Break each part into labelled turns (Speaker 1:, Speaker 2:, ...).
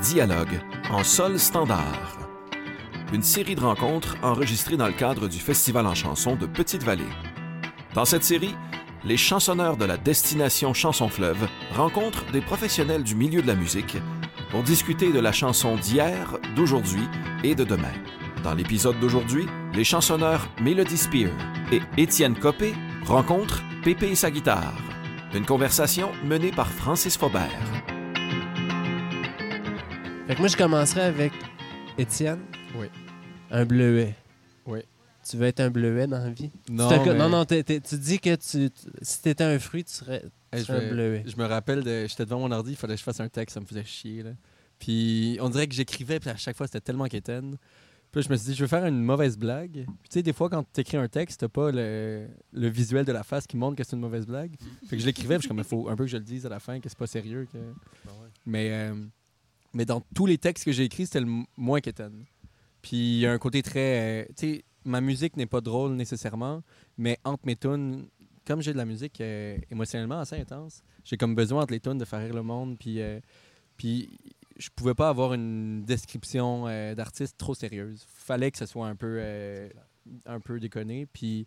Speaker 1: Dialogue en sol standard. Une série de rencontres enregistrées dans le cadre du Festival en chanson de Petite-Vallée. Dans cette série, les chansonneurs de la destination Chanson Fleuve rencontrent des professionnels du milieu de la musique pour discuter de la chanson d'hier, d'aujourd'hui et de demain. Dans l'épisode d'aujourd'hui, les chansonneurs Melody Spear et Étienne Copé rencontrent Pépé et sa guitare. Une conversation menée par Francis Faubert.
Speaker 2: Fait que moi, je commencerai avec Étienne.
Speaker 3: Oui.
Speaker 2: Un bleuet.
Speaker 3: Oui.
Speaker 2: Tu veux être un bleuet dans la vie?
Speaker 3: Non,
Speaker 2: Tu te-
Speaker 3: mais-
Speaker 2: non, non, t'es- t'es- tu dis que tu, tu- si t'étais un fruit, tu serais, tu
Speaker 3: Hey, je,
Speaker 2: serais un
Speaker 3: vais-
Speaker 2: bleuet.
Speaker 3: je me rappelle, de, j'étais devant mon ordi, il fallait que je fasse un texte, ça me faisait chier. Là. Puis on dirait que j'écrivais, puis à chaque fois, c'était tellement quétaine. Puis là, je me suis dit, je vais faire une mauvaise blague. Puis tu sais, des fois, quand tu écris un texte, t'as pas le, le visuel de la face qui montre que c'est une mauvaise blague. Fait que je l'écrivais, puis je comme, il faut un peu que je le dise à la fin, que c'est pas sérieux. Que... Mais, euh, mais dans tous les textes que j'ai écrits, c'était le moins quétaine. Puis il y a un côté très. euh, tu sais, ma musique n'est pas drôle nécessairement, mais entre mes tunes, comme j'ai de la musique euh, émotionnellement assez intense, j'ai comme besoin entre les tunes de faire rire le monde. Puis, euh, puis je pouvais pas avoir une description euh, d'artiste trop sérieuse. Fallait que ce soit un peu, un peu déconné. Puis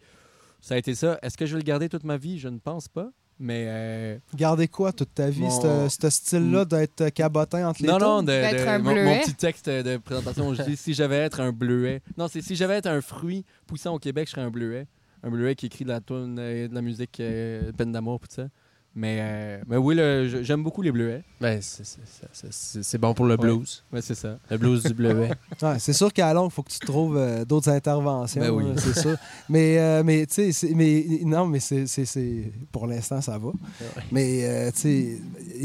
Speaker 3: ça a été ça. Est-ce que je vais le garder toute ma vie? Je ne pense pas. Mais euh,
Speaker 4: Garder quoi toute ta vie,
Speaker 3: Mon-
Speaker 4: ce ce style-là d'être cabotin entre les
Speaker 3: non,
Speaker 4: tours?
Speaker 3: non, de,
Speaker 5: D'être
Speaker 3: de-
Speaker 5: un
Speaker 3: mon, mon petit texte de présentation, je dis si j'avais être un bleuet. Non, c'est si j'avais être un fruit poussant au Québec, je serais un bleuet. Un bleuet qui écrit de la euh, de la musique, euh, peine d'amour, tout ça. Mais, euh, mais oui, j'aime beaucoup les bleuets.
Speaker 2: Ben, c'est- bon pour le blues.
Speaker 3: Ouais, c'est ça.
Speaker 2: Le blues du bleuet.
Speaker 4: Ouais, c'est sûr qu'à longue, il faut que tu trouves euh, d'autres interventions.
Speaker 3: Ben oui.
Speaker 4: c'est sûr. Mais, euh, mais tu sais, mais non, mais c'est, c'est- c'est- pour l'instant, ça va. Mais, euh, tu sais,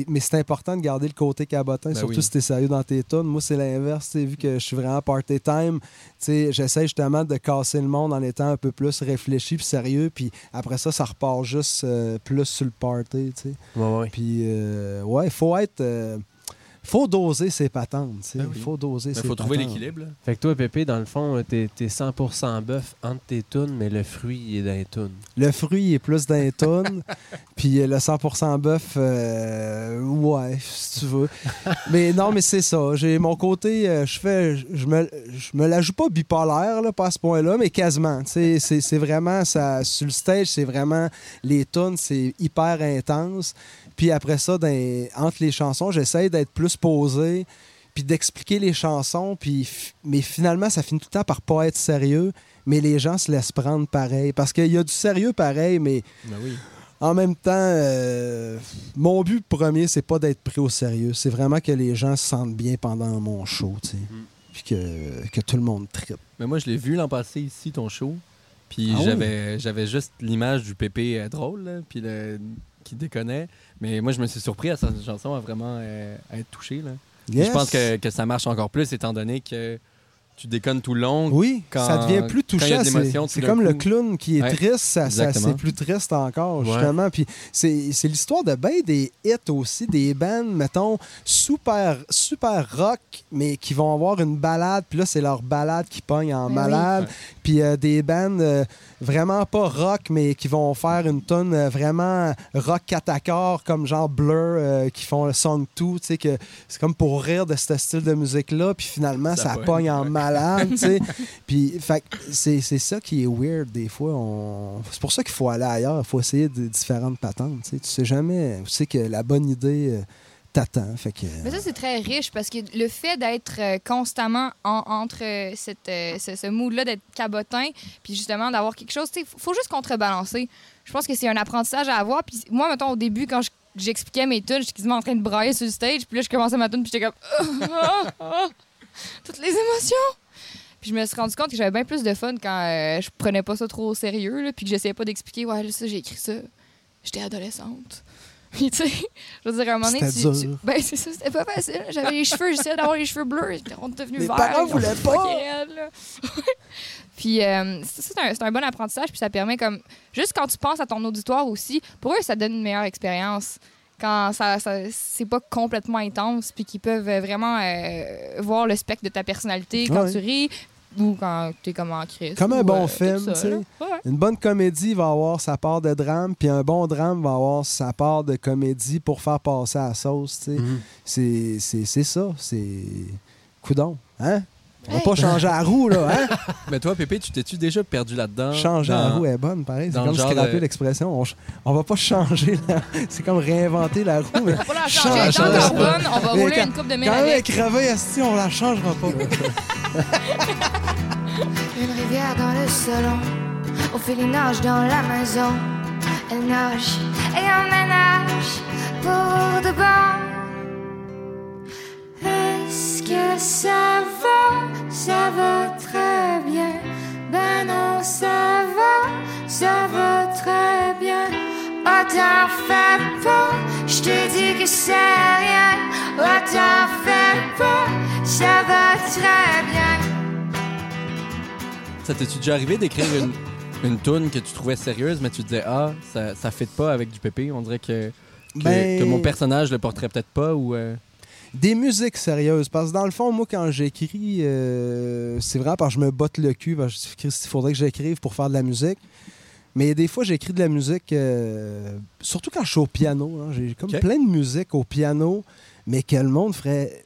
Speaker 4: mais c'est important de garder le côté cabotin,
Speaker 3: Ben
Speaker 4: surtout
Speaker 3: oui.
Speaker 4: si t'es sérieux dans tes tunes. Moi, c'est l'inverse. tu Vu que je suis vraiment party time, tu sais, j'essaie justement de casser le monde en étant un peu plus réfléchi puis sérieux. Puis après ça, ça repart juste euh, plus sur le party. Tu sais.
Speaker 2: Ouais, ouais.
Speaker 4: Puis, euh, ouais, il faut être. euh, faut doser ses patentes.
Speaker 3: Ben
Speaker 4: Il
Speaker 3: oui.
Speaker 4: faut doser
Speaker 3: Il
Speaker 4: ses
Speaker 3: faut trouver l'équilibre. là.
Speaker 2: Fait que toi, Pépé, dans le fond, t'es es 100% bœuf entre tes tunes, mais le fruit, il est dans les tunes.
Speaker 4: Le fruit est plus d'un tonne. puis le 100% bœuf, euh, ouais, si tu veux. mais non, mais c'est ça. J'ai mon côté, euh, je fais, je me, je me la joue pas bipolaire, là, pas à ce point-là, mais quasiment. C'est c'est vraiment, ça, sur le stage, c'est vraiment, les tonnes, c'est hyper intense. Puis après ça, dans- entre les chansons, j'essaie d'être plus posé, puis d'expliquer les chansons, puis mais finalement, ça finit tout le temps par pas être sérieux, mais les gens se laissent prendre pareil. Parce qu'il y a du sérieux pareil, mais
Speaker 3: Ben oui.
Speaker 4: en même temps, euh, mon but premier, c'est pas d'être pris au sérieux. C'est vraiment que les gens se sentent bien pendant mon show, tu sais. Puis que, que tout le monde tripe.
Speaker 3: Mais moi, je l'ai vu l'an passé ici, ton show. Puis
Speaker 4: Ah oui?
Speaker 3: j'avais juste l'image du pépé euh, drôle, là, puis le- qui déconnait. Mais moi, je me suis surpris à sa chanson à vraiment euh, à être touché. Là.
Speaker 4: Yes.
Speaker 3: Je pense que, que ça marche encore plus étant donné que tu déconnes tout le long.
Speaker 4: Oui,
Speaker 3: quand-
Speaker 4: ça devient plus
Speaker 3: quand il y a
Speaker 4: touchant. C'est comme le clown qui est
Speaker 3: Ouais,
Speaker 4: triste, ça, c'est plus triste encore,
Speaker 2: Ouais.
Speaker 4: justement. Puis c'est c'est l'histoire de ben des hits aussi, des bands, mettons, super, super rock, mais qui vont avoir une balade, puis là, c'est leur balade qui pogne en
Speaker 5: Ben oui.
Speaker 4: malade.
Speaker 3: Ouais.
Speaker 4: Puis euh, des bands euh, vraiment pas rock, mais qui vont faire une tonne euh, vraiment rock catacor, comme genre Blur, euh, qui font le Song 2, tu sais, que c'est comme pour rire de ce style de musique-là, puis finalement, ça,
Speaker 3: Ça pogne,
Speaker 4: en malade, tu sais. Puis, fait c'est c'est ça qui est weird des fois. On... C'est pour ça qu'il faut aller ailleurs, il faut essayer de différentes patentes, tu sais. Tu sais jamais, tu sais que la bonne idée euh,
Speaker 5: Mais ça, c'est très riche parce que le fait d'être euh, constamment en- entre euh, cette, euh, ce, mood-là, d'être cabotin, puis justement d'avoir quelque chose, il faut juste contrebalancer. Je pense que c'est un apprentissage à avoir. Puis moi, mettons, au début, quand je- j'expliquais mes tunes, j'étais quasiment en train de brailler sur le stage, puis là, je commençais ma tune, puis j'étais comme. Ah, ah, ah, toutes les émotions! Puis je me suis rendu compte que j'avais bien plus de fun quand je prenais pas ça trop au sérieux, là, puis que j'essayais pas d'expliquer, ouais, là, ça, j'ai écrit ça. J'étais adolescente. Tu sais, je veux dire, à un moment donné, tu, tu-. Ben, c'est ça, c'était pas facile. J'avais les cheveux, j'essayais d'avoir les cheveux bleus, ils sont devenus
Speaker 4: Mes
Speaker 5: verts.
Speaker 4: parents
Speaker 5: ils ont
Speaker 4: voulaient pas.
Speaker 5: puis, euh, c'est un, un bon apprentissage, puis ça permet comme. Juste quand tu penses à ton auditoire aussi, pour eux, ça donne une meilleure expérience. Quand ça, ça c'est pas complètement intense, puis qu'ils peuvent vraiment euh, voir le spectre de ta personnalité quand
Speaker 4: Ouais.
Speaker 5: tu ris. Quand t'es comme en crise.
Speaker 4: Comme un
Speaker 5: ou,
Speaker 4: bon
Speaker 5: euh,
Speaker 4: film, tu sais.
Speaker 5: Ouais.
Speaker 4: Une bonne comédie va avoir sa part de drame, puis un bon drame va avoir sa part de comédie pour faire passer à la sauce. tu sais.
Speaker 2: Mhm.
Speaker 4: C'est- C'est c'est ça. C'est. Coudon. Hein? On va
Speaker 5: Hey.
Speaker 4: pas changer la roue, là. Hein?
Speaker 3: Mais toi, Pépé, tu t'es-tu déjà perdu là-dedans?
Speaker 4: Changer la
Speaker 3: dans-
Speaker 4: roue est bonne, pareil. C'est comme
Speaker 3: le genre
Speaker 4: scraper
Speaker 3: de-
Speaker 4: l'expression. On, ch- on va pas changer. la- C'est comme réinventer la roue. Mais
Speaker 5: On va pas la
Speaker 4: Change,
Speaker 5: changer.
Speaker 4: Change.
Speaker 5: bonne. On va
Speaker 4: Mais
Speaker 5: rouler
Speaker 4: quand-
Speaker 5: une coupe de
Speaker 4: quand
Speaker 5: mille
Speaker 4: elle est crevée, esti, on la changera pas.
Speaker 6: Le salon, Ophélie nage dans la maison. Elle nage et emménage pour de bon. Est-ce que ça va? Ça va très bien. Ben non, ça va, ça va très bien. Oh, t'en fais pas, je te dis que c'est rien. Oh, t'en fais pas, ça va très bien.
Speaker 3: Ça t'es-tu déjà arrivé d'écrire une, une toune que tu trouvais sérieuse, mais tu te disais, ah, ça, ça fit pas avec du Pépé? On dirait que, que,
Speaker 4: Ben-
Speaker 3: que mon personnage le porterait peut-être pas ou. euh,
Speaker 4: Des musiques sérieuses. Parce que dans le fond, moi, quand j'écris, euh, c'est vraiment parce que je me botte le cul. Parce que je dis, Christ, il faudrait que j'écrive pour faire de la musique. Mais des fois, j'écris de la musique, euh, surtout quand je suis au piano. hein. J'ai comme plein de musique au piano, mais que le monde ferait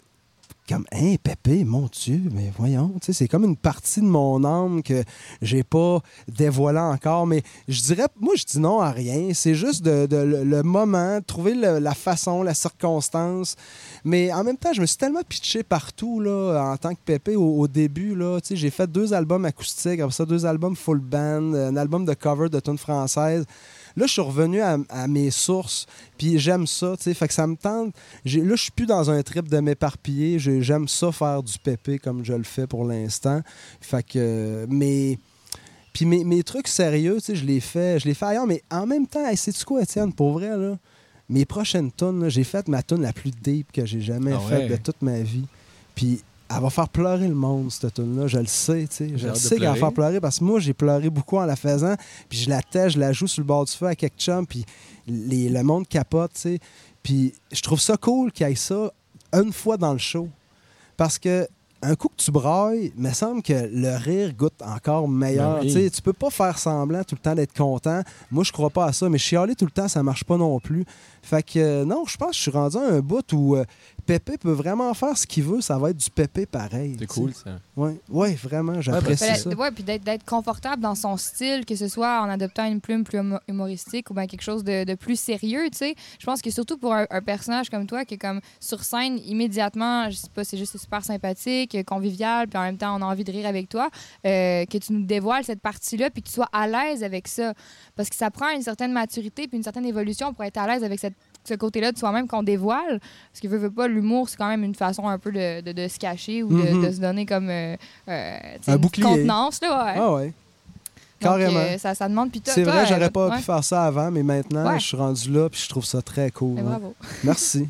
Speaker 4: comme Hein, Pépé, mon Dieu, mais voyons. C'est comme une partie de mon âme que j'ai pas dévoilé encore. Mais je dirais, moi, je dis non à rien. C'est juste de, le, moment, trouver la façon, la circonstance. Mais en même temps, je me suis tellement pitché partout là, en tant que Pépé au, au début. J'ai fait deux albums acoustiques, après ça, deux albums full band, un album de cover de tunes françaises. Là, je suis revenu à, à mes sources, puis j'aime ça, tu sais. Fait que ça me tente. Là, je suis plus dans un trip de m'éparpiller. J'ai- J'aime ça faire du pépé comme je le fais pour l'instant. Fait que. Mais. Puis mes, mes trucs sérieux, tu sais, je les fais, je les fais ailleurs, mais en même temps, hey, sais-tu quoi, Étienne, pour vrai, là? Mes prochaines tunes, j'ai fait ma tune la plus deep que j'ai jamais
Speaker 3: Ah
Speaker 4: faite de toute ma vie. Puis elle va faire pleurer le monde, cette tune-là. Je le sais, tu sais. Je le sais qu'elle va faire pleurer parce que moi, j'ai pleuré beaucoup en la faisant. Puis je la tèche, je la joue sur le bord du feu à quelques chums. Puis les- le monde capote, tu sais. Puis je trouve ça cool qu'il y ait ça une fois dans le show. Parce que un coup que tu brailles, il me semble que le rire goûte encore meilleur.
Speaker 3: Ben oui.
Speaker 4: Tu Tu peux pas faire semblant tout le temps d'être content. Moi, je crois pas à ça, mais chialer tout le temps, ça marche pas non plus. Fait que euh, non, je pense que je suis rendu à un bout où euh, Pépé peut vraiment faire ce qu'il veut, ça va être du Pépé pareil.
Speaker 3: C'est cool, ça.
Speaker 4: Ouais, ouais, vraiment, j'apprécie ça.
Speaker 5: ouais, puis d'être, d'être confortable dans son style, que ce soit en adoptant une plume plus humo- humoristique ou bien quelque chose de, de plus sérieux, tu sais. Je pense que surtout pour un, un personnage comme toi, qui est comme sur scène, immédiatement, je sais pas, c'est juste super sympathique, convivial, puis en même temps, on a envie de rire avec toi, euh, que tu nous dévoiles cette partie-là, puis que tu sois à l'aise avec ça. Parce que ça prend une certaine maturité puis une certaine évolution pour être à l'aise avec cette ce côté-là de soi-même qu'on dévoile. Parce que veut, veut pas, l'humour, c'est quand même une façon un peu de, de- de se cacher ou de,
Speaker 4: Mhm.
Speaker 5: de se donner comme euh, euh,
Speaker 4: Un
Speaker 5: une
Speaker 4: bouclier.
Speaker 5: contenance. Là, ouais.
Speaker 4: Ah ouais.
Speaker 5: Donc,
Speaker 4: Carrément.
Speaker 5: euh, ça, ça demande.
Speaker 4: C'est vrai,
Speaker 5: euh,
Speaker 4: j'aurais pas
Speaker 5: ouais.
Speaker 4: pu faire ça avant, mais maintenant,
Speaker 5: Ouais.
Speaker 4: je suis rendu là, puis je trouve ça très cool.
Speaker 5: Bravo.
Speaker 4: Merci.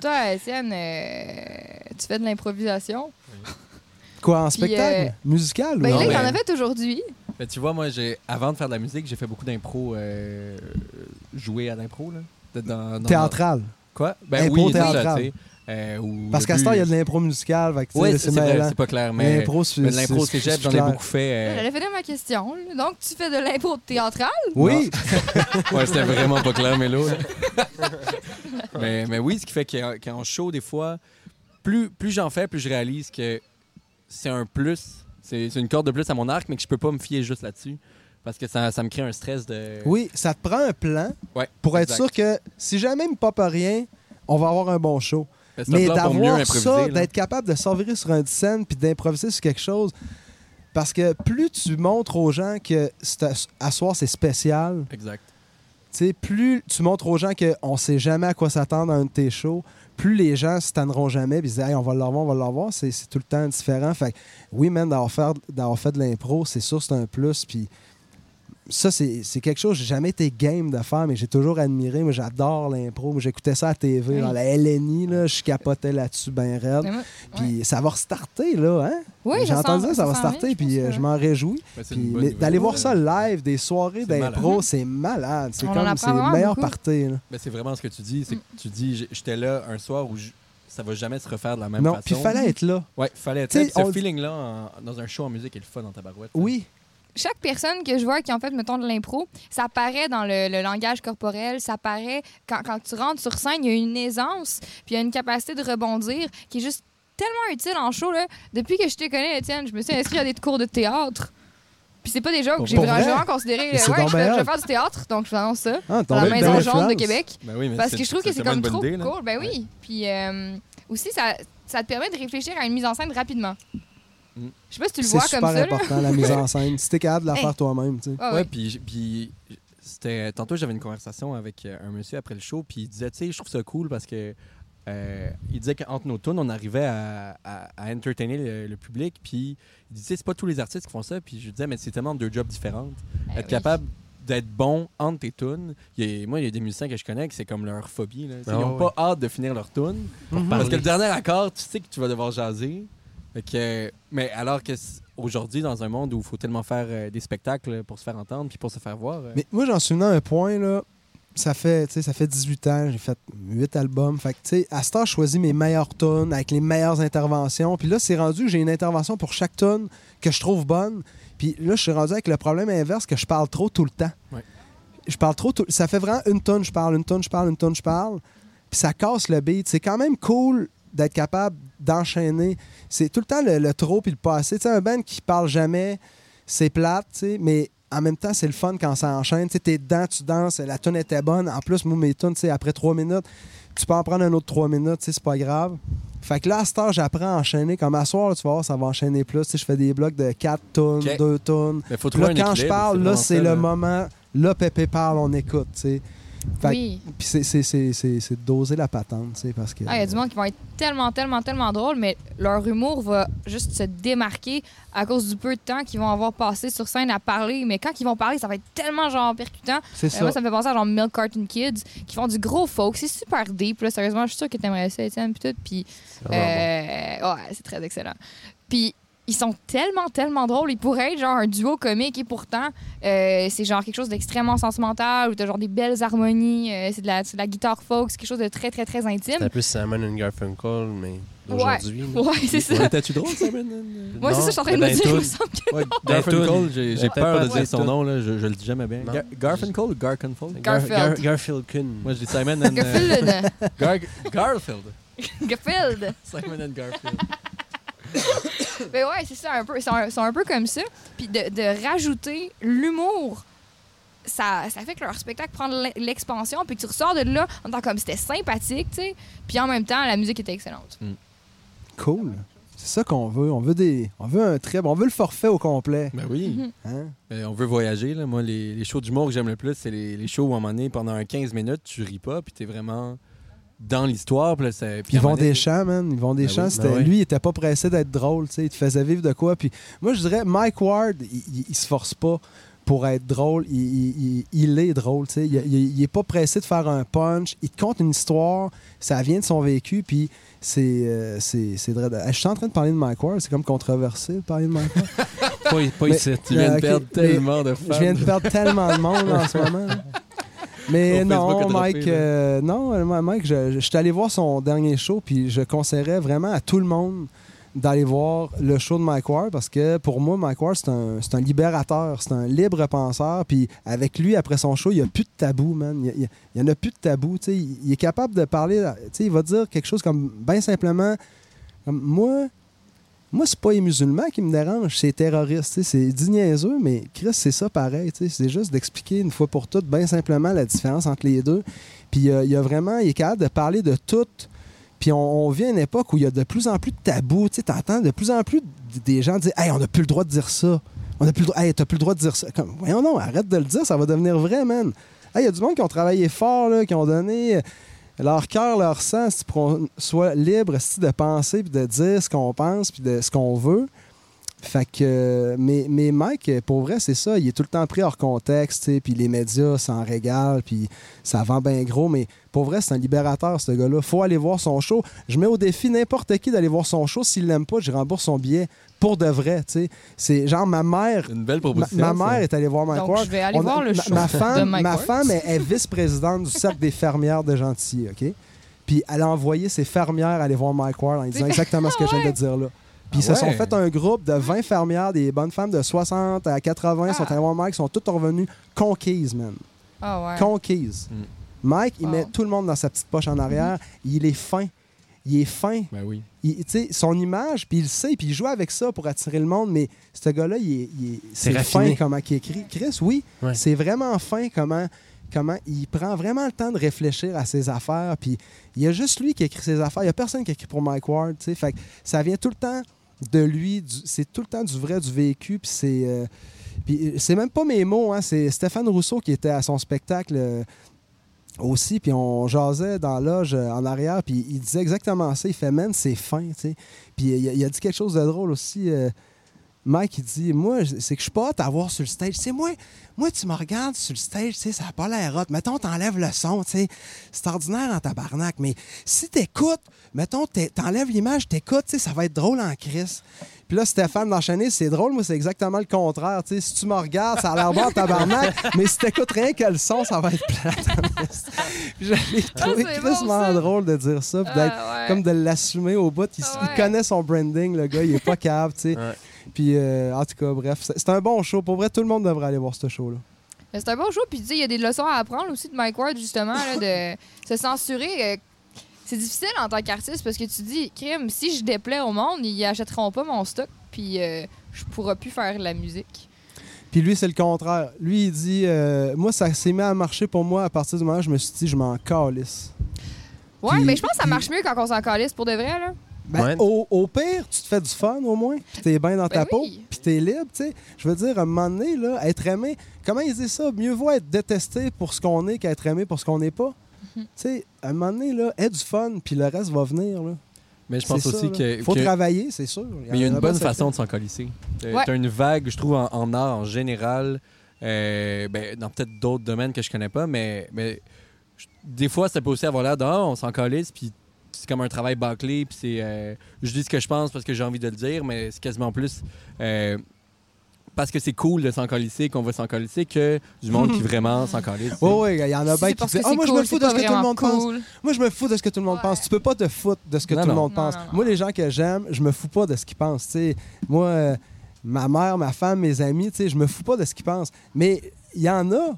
Speaker 5: Toi, Étienne, euh, tu fais de l'improvisation?
Speaker 4: Quoi, en
Speaker 5: Puis,
Speaker 4: spectacle?
Speaker 5: euh,
Speaker 4: Musical?
Speaker 5: Ben
Speaker 4: ou...
Speaker 5: là, il
Speaker 3: mais-
Speaker 5: en a fait aujourd'hui.
Speaker 3: Mais tu vois, moi, j'ai avant de faire de la musique, j'ai fait beaucoup d'impro, euh, jouer à l'impro, là. De- Dans, dans-
Speaker 4: Théâtral.
Speaker 3: Quoi? Ben
Speaker 4: Impro
Speaker 3: oui, c'est ça,
Speaker 4: théâtral.
Speaker 3: tu sais. Euh,
Speaker 4: Parce qu'à ce temps, il y a de l'impro musicale.
Speaker 3: Oui,
Speaker 4: c'est
Speaker 3: pas clair, mais,
Speaker 4: L'impro, c'est
Speaker 3: mais de l'impro
Speaker 4: c'est-
Speaker 3: cégep, j'en ai
Speaker 4: clair.
Speaker 3: beaucoup fait. euh,
Speaker 5: J'allais finir ma question. là. Donc, tu fais de l'impro théâtrale.
Speaker 4: Oui,
Speaker 3: Ouais, c'était vraiment pas clair, Mélo. là. mais, mais oui, ce qui fait qu'en qu'en show, des fois, plus, plus j'en fais, plus je réalise que c'est un plus. C'est une corde de plus à mon arc, mais que je peux pas me fier juste là-dessus. Parce que ça, ça me crée un stress de.
Speaker 4: oui, ça te prend un plan
Speaker 3: Ouais,
Speaker 4: pour être sûr que si jamais il me pop rien, on va avoir un bon show.
Speaker 3: Mais un
Speaker 4: d'avoir ça, d'être capable de s'envirer sur une scène puis d'improviser sur quelque chose, parce que plus tu montres aux gens que à, soir c'est spécial,
Speaker 3: Exact.
Speaker 4: tu sais, plus tu montres aux gens qu'on sait jamais à quoi s'attendre à un de tes shows, plus les gens se tanneront jamais ils disent hey, on va l'avoir, on va l'avoir, c'est tout le temps différent. Fait oui, man, d'avoir fait, fait de l'impro, c'est sûr, c'est un plus. Puis ça, c'est c'est quelque chose que j'ai jamais été game de faire, mais j'ai toujours admiré. Moi, j'adore l'impro. Moi, j'écoutais ça à TV,
Speaker 5: Oui.
Speaker 4: dans la LNI, là, je capotais là-dessus bien raide.
Speaker 5: Moi-
Speaker 4: Puis ça va restarter, là, hein?
Speaker 5: Oui,
Speaker 4: J'ai
Speaker 5: ça
Speaker 4: entendu ça, ça va
Speaker 5: s'en vient,
Speaker 4: starter,
Speaker 5: je
Speaker 4: puis euh, je m'en réjouis.
Speaker 3: Nouvelle.
Speaker 4: d'aller voir ça live, des soirées d'impro, c'est malade. C'est comme c'est le meilleur party. là.
Speaker 3: Ben, c'est vraiment ce que tu dis. C'est que tu dis, j'étais là un soir où ça va jamais se refaire de la même
Speaker 4: Non,
Speaker 3: façon.
Speaker 4: puis il fallait être là.
Speaker 3: Ouais, fallait être
Speaker 4: T'sais,
Speaker 3: là. Ce
Speaker 4: on-
Speaker 3: feeling-là, dans un show en musique, est le fun dans ta barouette.
Speaker 4: Oui.
Speaker 5: Chaque personne que je vois qui en fait mettons de l'impro, ça paraît dans le, le langage corporel, ça paraît quand, quand tu rentres sur scène, il y a une aisance, puis il y a une capacité de rebondir qui est juste tellement utile en show là. Depuis que je te connais Étienne, je me suis inscrit à des cours de théâtre. Puis c'est pas des jokes, j'ai vraiment,
Speaker 4: vrai?
Speaker 5: j'ai vraiment considéré ouais, je,
Speaker 4: donc
Speaker 5: vais, je faire du théâtre, donc je vous annonce ça.
Speaker 4: Ah,
Speaker 5: Dans la Maison jaune de. Québec.
Speaker 3: Ben oui, mais
Speaker 5: Parce que je trouve que c'est comme trop
Speaker 3: idée,
Speaker 5: cool. Ben oui. Puis euh, aussi, ça, ça te permet de réfléchir à une mise en scène rapidement.
Speaker 3: Mm.
Speaker 5: Je sais pas si tu le
Speaker 4: C'est
Speaker 5: vois
Speaker 4: super
Speaker 5: comme ça. Là.
Speaker 4: important, la mise en scène. Si t'es capable de la
Speaker 5: Hey.
Speaker 4: faire toi-même, tu sais.
Speaker 5: Ah
Speaker 3: Ouais, puis, puis c'était tantôt j'avais une conversation avec euh, un monsieur après le show, puis il disait, tu sais, je trouve ça cool parce que euh, il disait qu'entre nos tunes, on arrivait à, à, à entertainer le, le public, puis il disait, c'est pas tous les artistes qui font ça, puis je lui disais, mais c'est tellement deux jobs différents.
Speaker 5: Eh
Speaker 3: Être
Speaker 5: oui.
Speaker 3: capable d'être bon entre tes tunes. Il y a- moi, il y a des musiciens que je connais que c'est comme leur phobie. Là.
Speaker 2: Ah
Speaker 3: Ils n'ont
Speaker 2: ouais.
Speaker 3: pas hâte de finir leur tune.
Speaker 4: Mhm.
Speaker 3: Parce que le dernier accord, tu sais que tu vas devoir jaser. Fait que, mais alors que aujourd'hui, dans un monde où il faut tellement faire euh, des spectacles pour se faire entendre puis pour se faire voir. euh,
Speaker 4: Mais moi, j'en suis venu à un point, là. Ça fait, ça fait 18 ans, j'ai fait 8 albums. Fait que, à ce temps, je choisis mes meilleures tunes avec les meilleures interventions. Puis là, c'est rendu que j'ai une intervention pour chaque tune que je trouve bonne. Puis là, je suis rendu avec le problème inverse que je parle trop tout le temps.
Speaker 3: Ouais.
Speaker 4: Je parle trop tout Ça fait vraiment une tonne, je parle, une tonne, je parle, une tonne, je parle. Puis ça casse le beat. C'est quand même cool d'être capable d'enchaîner. C'est tout le temps le, le trop puis le pas assez. Tu sais, un band qui parle jamais, c'est plate, tu sais, mais en même temps, c'est le fun quand ça enchaîne. Tu sais, t'es dedans, tu danses, la tune était bonne. En plus, moi, mes tunes, tu sais, après trois minutes, tu peux en prendre un autre trois minutes, tu sais, c'est pas grave. Fait que là, à cette heure, j'apprends à enchaîner. Comme à soir, là, tu vas voir, ça va enchaîner plus. Je fais des blocs de 4 tonnes,
Speaker 3: Ok.
Speaker 4: 2 tonnes.
Speaker 3: mais faut trouver
Speaker 4: Là,
Speaker 3: un
Speaker 4: quand je parle, là, c'est le moment. Là, Pépé parle, on écoute, tu sais. Fait que-
Speaker 5: Oui.
Speaker 4: Puis c'est- doser la patente, tu sais, parce que...
Speaker 5: Ah, il y a du monde qui vont être tellement, tellement, tellement drôles, mais leur humour va juste se démarquer à cause du peu de temps qu'ils vont avoir passé sur scène à parler. Mais quand ils vont parler, ça va être tellement genre percutant.
Speaker 4: C'est
Speaker 5: Euh,
Speaker 4: ça.
Speaker 5: moi, ça me fait penser à genre Milk Carton Kids qui font du gros folk. C'est super deep. Là, sérieusement, je suis sûre que t'aimerais ça, Étienne. Puis tout. Puis,
Speaker 2: vraiment bon.
Speaker 5: euh, ouais, c'est très excellent. Puis, ils sont tellement, tellement drôles. Ils pourraient être genre un duo comique et pourtant, euh, c'est genre quelque chose d'extrêmement sentimental où t'as genre des belles harmonies. euh, c'est de, la- de la guitare folk. C'est quelque chose de très, très, très intime.
Speaker 2: C'est un peu Simon and Garfunkel, mais
Speaker 5: Ouais.
Speaker 2: d'aujourd'hui. là.
Speaker 5: Ouais, c'est ça.
Speaker 3: Ouais, T'as-tu drôle, Simon?
Speaker 5: Moi, c'est ça, je suis en train de me
Speaker 2: dans
Speaker 5: dire. Il me semble que
Speaker 3: Ouais,
Speaker 2: les
Speaker 3: Garfunkel, j'ai
Speaker 2: Peut-être
Speaker 3: peur de dire son nom, là, je, je le dis jamais bien. Gar- Garfunkel ou Garfunkel?
Speaker 2: Gar-
Speaker 5: Garfield.
Speaker 2: Gar- Garfield Kun.
Speaker 3: Moi, je dis Simon and... euh,
Speaker 5: Garfield.
Speaker 3: Gar- Garfield.
Speaker 5: Garfield.
Speaker 3: Simon and Garfield.
Speaker 5: Mais ouais, c'est ça, un peu. Ils sont un, sont un peu comme ça. Puis de, de rajouter l'humour, ça, ça fait que leur spectacle prend l'expansion. Puis que tu ressors de là en tant comme c'était sympathique, tu sais. Puis en même temps, la musique était excellente.
Speaker 4: Cool. C'est ça qu'on veut. On veut des, on veut un trip. On veut le forfait au complet.
Speaker 3: Ben oui.
Speaker 5: Mhm.
Speaker 4: Hein?
Speaker 3: Ben, on veut voyager. Là. Moi, les, les shows d'humour que j'aime le plus, c'est les, les shows où, à un moment donné, pendant un 15 minutes, tu ris pas, puis t'es vraiment dans l'histoire. Puis
Speaker 4: Ils vont des chants, man. Ils vont des
Speaker 3: Ben
Speaker 4: chants.
Speaker 3: oui,
Speaker 4: C'était-
Speaker 2: ben.
Speaker 4: Lui, il était pas pressé d'être drôle. tu sais. Il te faisait vivre de quoi. Puis moi, je dirais, Mike Ward, il, il- il se force pas pour être drôle. Il, il- il- est drôle. tu sais. Il, il- il est pas pressé de faire un punch. Il te conte une histoire. Ça vient de son vécu. Puis c'est euh, c'est c'est vrai. Je suis en train de parler de Mike Ward. C'est comme controversé de parler de Mike Ward.
Speaker 2: Pas, pas
Speaker 4: Mais-
Speaker 2: ici.
Speaker 3: Tu viens
Speaker 4: Euh,
Speaker 3: de
Speaker 4: ok,
Speaker 3: perdre
Speaker 4: mais
Speaker 3: tellement de fans.
Speaker 4: Je viens de perdre tellement de monde en ce moment. Mais non, Mike, euh, non, euh, Mike, je, je, je suis allé voir son dernier show, puis je conseillerais vraiment à tout le monde d'aller voir le show de Mike Ward parce que pour moi, Mike Ward, c'est un, un libérateur, c'est un libre penseur. Puis avec lui, après son show, il n'y a plus de tabou, man. Il n'y en a plus de tabou. tu sais. Il, est capable de parler, tu sais, il va dire quelque chose comme, bien simplement, comme, moi, moi, c'est pas les musulmans qui me dérangent, c'est les terroristes. C'est dit niaiseux, mais Chris, c'est ça pareil. C'est juste d'expliquer une fois pour toutes, bien simplement, la différence entre les deux. Puis euh, il y a vraiment, il est capable de parler de tout. Puis on, vit à une époque où il y a de plus en plus de tabous. Tu sais, t'entends de plus en plus des gens dire Hey, on n'a plus le droit de dire ça. On n'a plus le droit. Hey, t'as plus le droit de dire ça. Comme, voyons non, arrête de le dire, ça va devenir vrai, man. Hey, il y a du monde qui ont travaillé fort, là, qui ont donné euh, leur cœur, leur qu'on soit libre si, de penser, puis de dire ce qu'on pense, puis de ce qu'on veut. Fait que, euh, mais, mais Mike, pour vrai, c'est ça. Il est tout le temps pris hors contexte, tu sais, puis les médias s'en régalent, puis ça vend bien gros. Mais pour vrai, c'est un libérateur, ce gars-là. faut aller voir son show. Je mets au défi n'importe qui d'aller voir son show. S'il l'aime pas, je rembourse son billet pour de vrai, tu sais. C'est genre ma mère.
Speaker 3: Une belle
Speaker 4: Ma,
Speaker 3: proposition.
Speaker 4: ma mère est allée voir Mike
Speaker 5: Donc,
Speaker 4: Ward.
Speaker 5: je vais aller
Speaker 4: On
Speaker 5: voir le
Speaker 4: ma-
Speaker 5: show
Speaker 4: ma femme,
Speaker 5: de Mike
Speaker 4: ma femme est, est vice-présidente du cercle des fermières de Gentilly, OK? Puis Puis elle a envoyé ses fermières aller voir Mike Ward en disant exactement ce que je viens de dire là. Puis ils se
Speaker 3: Ah
Speaker 4: sont
Speaker 3: ouais.
Speaker 4: fait un groupe de 20 fermières, des bonnes femmes de 60 à 80,
Speaker 5: Ah.
Speaker 4: sont allées voir Mike, sont toutes revenues conquises, man.
Speaker 5: Ah ouais.
Speaker 4: Conquises.
Speaker 3: Mm.
Speaker 4: Mike, il
Speaker 5: Wow.
Speaker 4: met tout le monde dans sa petite poche en arrière. Il est fin. Il est fin.
Speaker 3: Ben oui.
Speaker 4: Il- tu sais, son image, puis il le sait, puis il joue avec ça pour attirer le monde, mais ce gars-là, il est, il est-
Speaker 2: C'est
Speaker 4: fin comment il écrit. Chris, oui,
Speaker 2: Ouais.
Speaker 4: c'est vraiment fin comment, comment il prend vraiment le temps de réfléchir à ses affaires, puis il y a juste lui qui écrit ses affaires. Il n'y a personne qui écrit pour Mike Ward, tu sais. Fait que ça vient tout le temps de lui, c'est tout le temps du vrai, du vécu, puis c'est... euh, puis c'est même pas mes mots, hein, c'est Stéphane Rousseau qui était à son spectacle euh, aussi, puis on jasait dans la loge euh, en arrière, puis il disait exactement ça. Il fait, man, c'est fin, tu sais. Il a dit quelque chose de drôle aussi. Mike, il dit, moi, c'est que je suis pas à voir sur le stage. Tu sais, moi, moi, tu me regardes sur le stage, tu sais, ça n'a pas l'air hot. Mettons, t'enlèves le son, tu sais. C'est ordinaire en tabarnak, mais si t'écoutes, mettons, t'enlèves l'image, t'écoutes, tu sais, ça va être drôle en crise. Puis là, Stéphane d'enchaîner, c'est drôle, moi, c'est exactement le contraire. Tu sais, si tu me regardes, ça a l'air bon en tabarnak, mais si t'écoutes rien que le son, ça va être plate. Je l'ai trouvé
Speaker 5: c'est bon,
Speaker 4: drôle de dire ça, puis d'être
Speaker 5: Ah ouais.
Speaker 4: comme de l'assumer au bout. Il,
Speaker 5: Ah
Speaker 4: il connaît son branding, le gars, il est pas cave, tu sais.
Speaker 2: Ouais.
Speaker 4: Puis, euh, en tout cas, bref, c'est un bon show. Pour vrai, tout le monde devrait aller voir ce show-là.
Speaker 5: Mais C'est un bon show, puis tu sais, il y a des leçons à apprendre aussi de Mike Ward, justement, là, de se censurer. euh, c'est difficile en tant qu'artiste parce que tu dis, crime, si je déplais au monde, ils achèteront pas mon stock, puis euh, je pourrai plus faire de la musique.
Speaker 4: Puis lui, c'est le contraire. Lui, il dit euh, Moi, ça s'est mis à marcher pour moi à partir du moment où je me suis dit, je m'en calisse.
Speaker 5: Ouais,
Speaker 4: Puis-
Speaker 5: mais je pense que ça marche mieux quand on s'en calisse pour de vrai, là.
Speaker 4: Ben,
Speaker 2: Ouais.
Speaker 4: au, au pire, tu te fais du fun au moins, puis t'es bien dans ta
Speaker 5: Ben
Speaker 4: peau,
Speaker 5: oui.
Speaker 4: puis t'es libre, tu sais. Je veux dire, à un moment donné, là, être aimé, comment il dit ça? Mieux vaut être détesté pour ce qu'on est qu'être aimé pour ce qu'on n'est pas.
Speaker 5: Mhm.
Speaker 4: Tu sais, à un moment donné, là, aie du fun, puis le reste va venir, là.
Speaker 3: Mais je pense aussi que.
Speaker 4: Faut
Speaker 3: que-
Speaker 4: travailler, c'est sûr.
Speaker 3: Mais il y a une bonne façon de s'en colisser. Euh,
Speaker 5: Ouais.
Speaker 3: T'as une vague, je trouve, en, en art en général, euh, ben, dans peut-être d'autres domaines que je connais pas, mais, mais je- des fois, ça peut aussi avoir l'air de Ah, on s'en calisse, puis c'est comme un travail bâclé, puis c'est. euh, je dis ce que je pense parce que j'ai envie de le dire, mais c'est quasiment plus. euh, parce que c'est cool de s'en calisser qu'on va s'en calisser que du monde qui vraiment s'en calisse.
Speaker 4: Oui, oui, il y en a bien qui disent Ah, moi, je me fous de ce que tout le monde pense. Moi, je me fous de ce que tout le monde
Speaker 5: Ouais.
Speaker 4: pense. Tu peux pas te foutre de ce que
Speaker 3: Non,
Speaker 4: tout le monde
Speaker 5: Non,
Speaker 4: pense.
Speaker 5: non, non.
Speaker 4: Moi, les gens que j'aime, je me fous pas de ce qu'ils pensent. tu sais. Moi, euh, ma mère, ma femme, mes amis, tu sais, je me fous pas de ce qu'ils pensent. Mais il y en a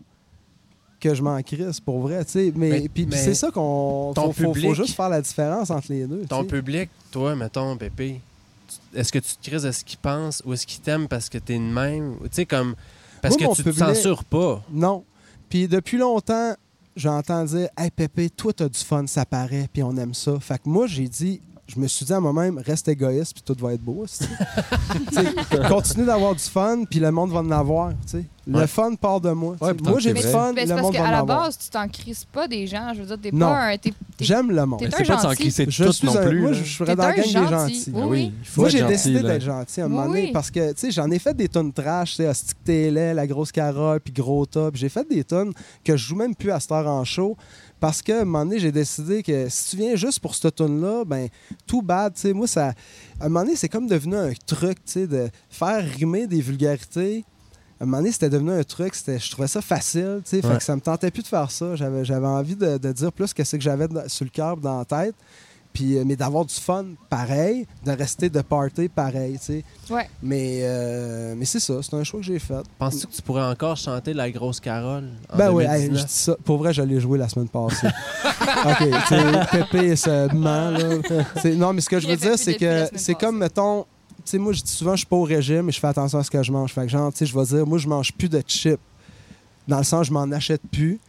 Speaker 4: que je m'en crisse pour vrai. tu sais. Mais,
Speaker 2: Mais-
Speaker 4: puis, c'est ça qu'on.
Speaker 2: ton
Speaker 4: Faut, juste faire la différence entre les deux.
Speaker 2: Ton public, toi, mettons, Pépé, est-ce que tu te crises de ce qu'ils pensent ou est-ce qu'ils t'aiment parce que t'es de même? Tu sais, comme. Parce
Speaker 4: Moi,
Speaker 2: que tu te
Speaker 4: public-
Speaker 2: censures pas.
Speaker 4: Non. Puis depuis longtemps, j'entends dire Hey Pépé, toi, t'as du fun, ça paraît, puis on aime ça. Fait que moi, j'ai dit, je me suis dit à moi-même, reste égoïste, puis tout va être beau. Continue d'avoir du fun, puis le monde va en avoir. Le
Speaker 2: Ouais.
Speaker 4: fun part de moi.
Speaker 3: Ouais,
Speaker 4: moi, j'ai du fun,
Speaker 5: Mais c'est
Speaker 4: le
Speaker 5: parce
Speaker 4: monde va
Speaker 5: qu'à
Speaker 4: en
Speaker 5: la
Speaker 4: avoir.
Speaker 5: base, tu t'en crises pas des gens. Je veux dire, t'es pas un.
Speaker 4: J'aime le monde.
Speaker 5: T'es
Speaker 3: pas de s'en
Speaker 5: gentil.
Speaker 3: crisser
Speaker 4: Je
Speaker 3: tout
Speaker 4: suis
Speaker 3: non
Speaker 4: un-
Speaker 3: plus.
Speaker 4: moi, je serais
Speaker 5: T'es
Speaker 4: dans la
Speaker 5: un
Speaker 4: gang des
Speaker 5: gentil.
Speaker 4: gentils.
Speaker 5: Oui,
Speaker 3: Ah
Speaker 5: oui.
Speaker 4: Moi, j'ai décidé d'être gentil à un moment donné parce que, tu sais, j'en ai fait des tonnes trash, tu sais, laid, La Grosse Carole, puis Gros Top. J'ai fait des tonnes que je joue même plus à cette heure en show parce que, à un moment donné, j'ai décidé que si tu viens juste pour cette tune là ben, tout bad, tu sais, moi, ça... À un moment donné, c'est comme devenu un truc, tu sais, de faire rimer des vulgarités. À un moment donné, c'était devenu un truc, je trouvais ça facile, tu sais, fait que ça me tentait plus de faire ça. J'avais, envie de, de dire plus que c'est que j'avais sur le cœur, dans la tête. Puis, euh, mais d'avoir du fun pareil, de rester de party pareil, tu sais.
Speaker 5: Ouais.
Speaker 4: Mais, euh, mais c'est ça, c'est un choix que j'ai fait.
Speaker 2: Penses-tu que tu pourrais encore chanter La Grosse Carole? En
Speaker 4: Ben oui, hey,
Speaker 2: 2019?
Speaker 4: je dis ça. Pour vrai, je l'ai joué la semaine passée. OK, tu Pépé se ment, là. Non, mais ce que je veux dire, c'est que c'est comme, mettons, tu sais, moi, je dis souvent, je suis pas au régime, mais je fais attention à ce que je mange. Fait que, genre, tu sais, je vais dire, moi, je mange plus de chips. Dans le sens, je m'en achète plus.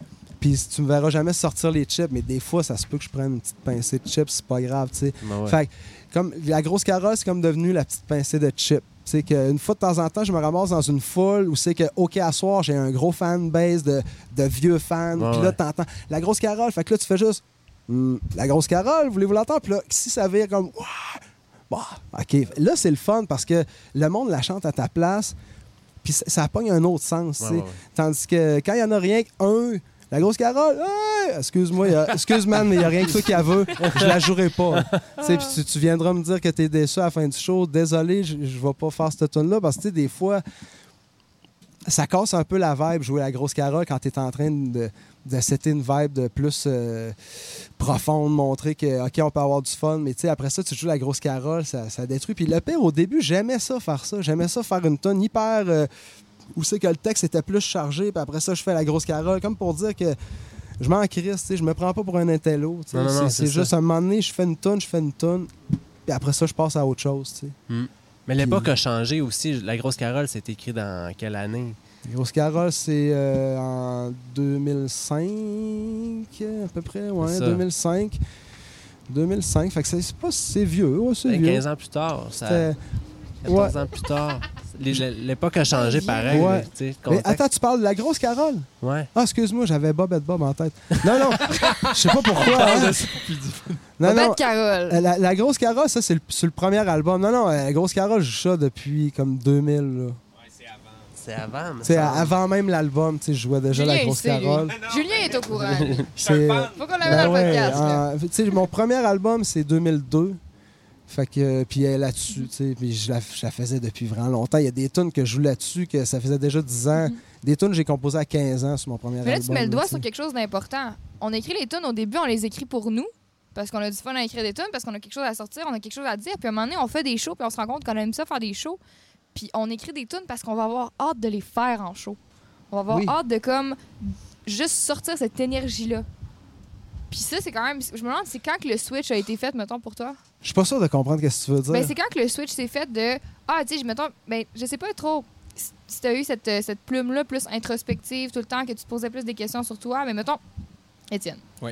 Speaker 4: Puis tu me verras jamais sortir les chips, mais des fois, ça se peut que je prenne une petite pincée de chips, c'est pas grave, tu sais.
Speaker 2: Ben ouais.
Speaker 4: Fait que, comme la grosse carotte, c'est comme devenu la petite pincée de chip. C'est qu'une fois de temps en temps, je me ramasse dans une foule où c'est que, OK, à soir, j'ai un gros fan base de, de vieux fans. Puis là,
Speaker 2: ouais.
Speaker 4: t'entends la grosse Carole. Fait que là, tu fais juste, Hmm, la grosse Carole, voulez-vous l'entendre? Puis là, si ça vire comme! Bah, OK. Là, c'est le fun parce que le monde la chante à ta place. Puis ça, ça pogne un autre sens.
Speaker 2: Ouais,
Speaker 4: tu sais.
Speaker 2: ouais, ouais.
Speaker 4: Tandis que quand il n'y en a rien qu'un, la grosse Carole, excuse-moi, excuse man, mais il n'y a rien que qui la veut, je la jouerai pas. Tu tu, viendras me dire que tu es déçu à la fin du show. Désolé, je ne vais pas faire cette tune là parce que des fois, ça casse un peu la vibe jouer la grosse Carole quand tu es en train de, de une vibe de plus euh, profonde, montrer que, OK, on peut avoir du fun, mais après ça, tu joues la grosse carole, ça, ça détruit. Puis le pire, au début, j'aimais ça, faire ça. J'aimais ça, faire une tonne hyper. euh, où c'est que le texte était plus chargé, puis après ça, je fais la grosse carole, comme pour dire que je m'en crisse, je me prends pas pour un intello. C'est- juste, à un moment donné, je fais une tonne, je fais une tonne, puis après ça, je passe à autre chose, tu sais.
Speaker 2: Mais l'époque a changé aussi. La grosse Carole, c'est écrit dans quelle année?
Speaker 4: La grosse carole, c'est euh, en 2005, à peu près, ouais,
Speaker 2: C'est ça.
Speaker 4: 2005. 2005, fait que c'est pas c'est vieux, ouais, c'est
Speaker 2: Ben,
Speaker 4: vieux.
Speaker 2: 15 ans plus tard. Ça,
Speaker 4: C'était-
Speaker 2: 14 ans plus tard. L'époque a changé pareil.
Speaker 4: Ouais. Mais attends, tu parles de la grosse carole?
Speaker 2: Ouais.
Speaker 4: Ah, excuse-moi, j'avais Bob et Bob en tête. Non, non, je sais pas pourquoi. hein. Non,
Speaker 5: Bobette
Speaker 4: non,
Speaker 5: Carole.
Speaker 4: euh, la, la grosse carole, ça, c'est le, sur le premier album. Non, non, euh, la grosse carole, je joue ça depuis comme 2000. là.
Speaker 2: C'est avant. semble.
Speaker 4: avant même l'album, tu sais, je jouais déjà
Speaker 5: Julien,
Speaker 4: la grosse carole.
Speaker 5: Julien est au courant.
Speaker 4: C'est.
Speaker 5: Faut qu'on l'amène
Speaker 4: Ben
Speaker 5: dans le
Speaker 4: ouais,
Speaker 5: podcast.
Speaker 4: sais, mon premier album, c'est 2002. Fait que, euh, puis là-dessus, tu sais, puis je la, je la faisais depuis vraiment longtemps. Il y a des tunes que je joue là-dessus, que ça faisait déjà 10 ans. Des tunes que j'ai composées à 15 ans sur mon premier
Speaker 5: Mais là,
Speaker 4: album.
Speaker 5: tu mets le doigt sur quelque chose d'important. On écrit les tunes au début, on les écrit pour nous. Parce qu'on a du fun à écrire des tunes, parce qu'on a quelque chose à sortir, on a quelque chose à dire. Puis à un moment donné, on fait des shows, puis on se rend compte qu'on aime ça faire des shows. Puis on écrit des tunes parce qu'on va avoir hâte de les faire en show. On va avoir
Speaker 4: Oui.
Speaker 5: hâte de comme juste sortir cette énergie-là. Puis ça, c'est quand même. Je me demande, c'est quand que le switch a été fait, mettons, pour toi?
Speaker 4: Je suis pas sûr de comprendre ce que tu veux dire.
Speaker 5: Ben, c'est quand que le switch s'est fait de Ah, tu sais, je- mettons, ben, je sais pas trop si- tu as eu cette, euh, cette plume-là plus introspective tout le temps, que tu te posais plus des questions sur toi, mais mettons, Étienne.
Speaker 3: Oui.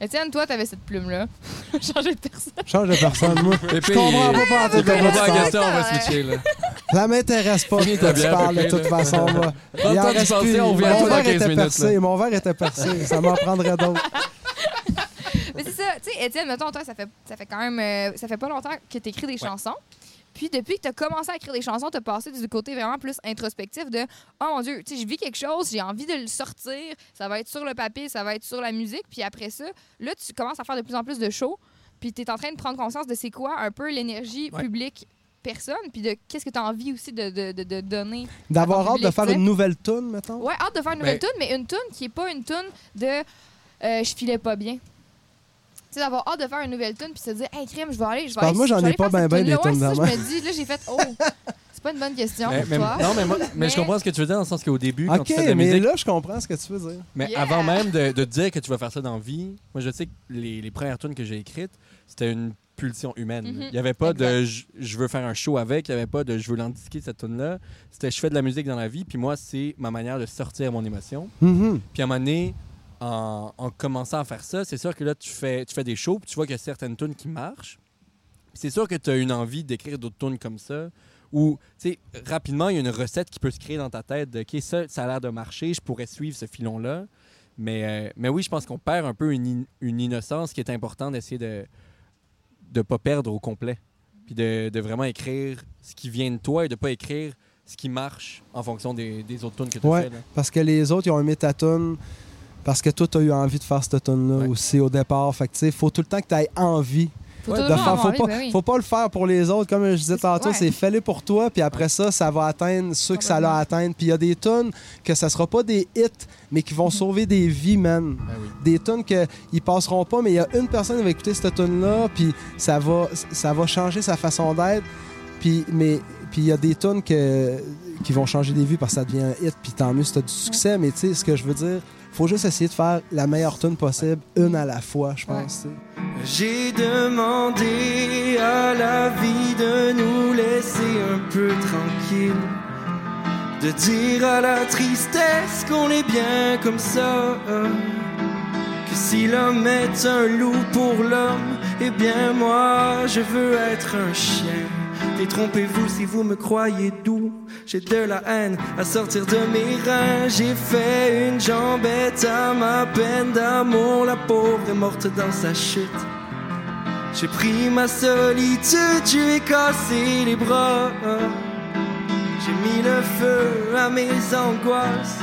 Speaker 5: Étienne, toi, t'avais cette plume-là. Changer de personne.
Speaker 4: Change de personne, moi. Je comprends pas pas tout
Speaker 3: la
Speaker 4: parles.
Speaker 3: question, on va switcher. Là.
Speaker 4: Ça m'intéresse pas
Speaker 3: ta
Speaker 4: tu parles de toute
Speaker 3: là.
Speaker 4: façon. Moi.
Speaker 3: Prends
Speaker 4: Il en reste plus.
Speaker 3: on
Speaker 4: Mon verre
Speaker 3: 15
Speaker 4: était
Speaker 3: minutes,
Speaker 4: percé. Mon verre était percé. Ça m'en prendrait d'autres.
Speaker 5: Mais c'est ça, tu sais, Étienne, mettons, toi, ça fait, ça fait quand même. euh, ça fait pas longtemps que tu écris des chansons. Puis depuis que tu as commencé à écrire des chansons, tu as passé du côté vraiment plus introspectif de Oh mon Dieu, tu sais, je vis quelque chose, j'ai envie de le sortir, ça va être sur le papier, ça va être sur la musique. Puis après ça, là, tu commences à faire de plus en plus de shows. Puis tu es en train de prendre conscience de c'est quoi un peu l'énergie
Speaker 3: Ouais.
Speaker 5: publique personne, puis de qu'est-ce que tu as envie aussi de, de, de, de donner.
Speaker 4: D'avoir hâte de
Speaker 5: public,
Speaker 4: faire une nouvelle tune, mettons?
Speaker 5: Ouais, hâte de faire une nouvelle
Speaker 3: Ben-
Speaker 5: tune, mais une tune qui est pas une tune de euh, je filais pas bien. Tu sais, d'avoir hâte de faire une nouvelle tune puis se dire, hey, crème, je vais aller. Je vais aller-
Speaker 4: moi, j'en ai pas ben
Speaker 5: cette
Speaker 4: ben des tunes
Speaker 5: je me dis, là, j'ai fait, oh, c'est pas une bonne question
Speaker 3: Mais,
Speaker 5: pour
Speaker 3: mais-
Speaker 5: toi.
Speaker 3: non, mais, moi- mais
Speaker 5: Mais-
Speaker 3: je comprends ce que tu veux dire dans le sens qu'au début, quand tu fais de la
Speaker 4: mais
Speaker 3: musique,
Speaker 4: là, je comprends ce que tu veux dire.
Speaker 3: mais
Speaker 5: Yeah.
Speaker 3: avant même de, dire que tu vas faire ça dans la vie, moi je sais que les, les premières tunes que j'ai écrites, c'était une pulsion humaine.
Speaker 5: Mhm.
Speaker 3: Il n'y avait pas de
Speaker 5: Exact.
Speaker 3: je, je veux faire un show avec, il n'y avait pas de je veux l'indiquer cette tune là C'était je fais de la musique dans la vie, puis moi c'est ma manière de sortir mon émotion.
Speaker 4: Mhm.
Speaker 3: Puis à un moment donné, en, en commençant à faire ça, c'est sûr que là, tu fais, tu fais des shows, puis tu vois qu'il y a certaines tunes qui marchent. C'est sûr que tu as une envie d'écrire d'autres tunes comme ça. Ou, tu sais, rapidement, il y a une recette qui peut se créer dans ta tête de, OK, ça, ça a l'air de marcher, je pourrais suivre ce filon-là. Mais, euh, mais oui, je pense qu'on perd un peu une, in- une innocence qui est important d'essayer de ne pas perdre au complet. Puis de, de vraiment écrire ce qui vient de toi et de pas écrire ce qui marche en fonction des, des autres tunes que tu
Speaker 4: Ouais.
Speaker 3: fais. là.
Speaker 4: Parce que les autres, ils ont aimé ta tune parce que toi, tu as eu envie de faire cette
Speaker 3: Ouais.
Speaker 4: aussi au départ. Fait que, tu sais, faut tout le temps que tu aies envie
Speaker 5: Faut
Speaker 3: Ouais,
Speaker 4: de faire. Faut
Speaker 5: envie,
Speaker 4: pas,
Speaker 5: ben oui.
Speaker 4: faut pas le faire pour les autres. Comme je disais tantôt,
Speaker 5: Ouais.
Speaker 4: c'est fais-le pour toi, puis après ça, ça va atteindre ceux que ça l'a atteindre. Puis il y a des tunes que ça sera pas des hits, mais qui vont sauver des vies, man.
Speaker 3: Ben oui.
Speaker 4: Des tunes qu'ils passeront pas, mais il y a une personne qui va écouter cette tune-là, puis ça va, ça va changer sa façon d'être. Puis, mais, puis il y a des tunes que, qui vont changer des vies parce que ça devient un hit, puis tant mieux si t'as du succès. Mais tu sais, ce que je veux dire, faut juste essayer de faire la meilleure tune possible, une à la fois, je pense.
Speaker 7: J'ai demandé à la vie de nous laisser un peu tranquille. De dire à la tristesse qu'on est bien comme ça. Que si l'homme est un loup pour l'homme, eh bien moi je veux être un chien. Détrompez-vous si vous me croyez doux. J'ai de la haine à sortir de mes reins. J'ai fait une jambette à ma peine d'amour. La pauvre est morte dans sa chute. J'ai pris ma solitude, je lui ai cassé les bras. J'ai mis le feu à mes angoisses.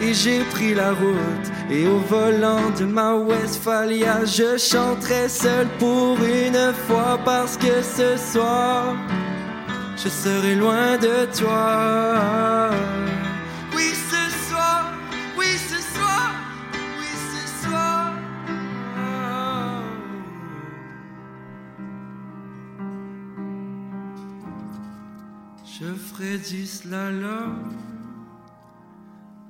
Speaker 7: Et j'ai pris la route et au volant de ma Westphalia, je chanterai seul pour une fois parce que ce soir, je serai loin de toi. Oui, ce soir, oui, ce soir, oui, ce soir. Je ferai du slalom